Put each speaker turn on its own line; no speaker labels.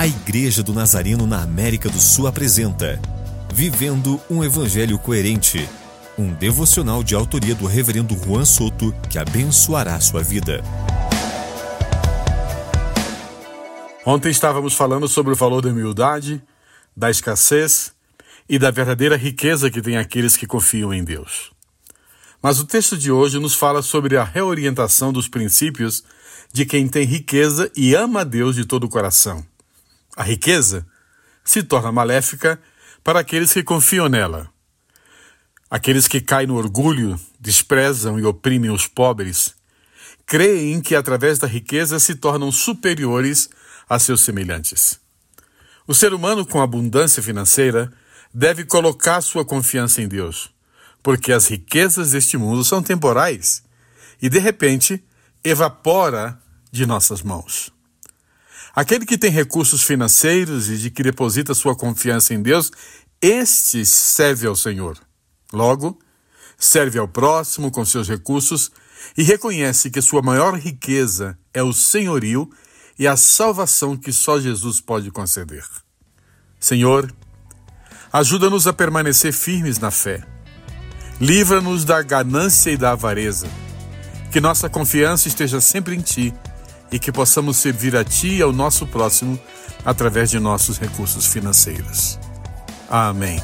A Igreja do Nazareno na América do Sul apresenta Vivendo um Evangelho Coerente, um devocional de autoria do Reverendo Juan Soto que abençoará sua vida.
Ontem estávamos falando sobre o valor da humildade, da escassez e da verdadeira riqueza que tem aqueles que confiam em Deus. Mas o texto de hoje nos fala sobre a reorientação dos princípios de quem tem riqueza e ama a Deus de todo o coração. A riqueza se torna maléfica para aqueles que confiam nela. Aqueles que caem no orgulho, desprezam e oprimem os pobres, creem que através da riqueza se tornam superiores a seus semelhantes. O ser humano com abundância financeira deve colocar sua confiança em Deus porque as riquezas deste mundo são temporais e, de repente, evapora de nossas mãos. Aquele que tem recursos financeiros e de que deposita sua confiança em Deus, este serve ao Senhor. Logo, serve ao próximo com seus recursos e reconhece que sua maior riqueza é o senhorio e a salvação que só Jesus pode conceder. Senhor, ajuda-nos a permanecer firmes na fé Livra-nos da ganância e da avareza. Que nossa confiança esteja sempre em Ti e que possamos servir a Ti e ao nosso próximo através de nossos recursos financeiros. Amém.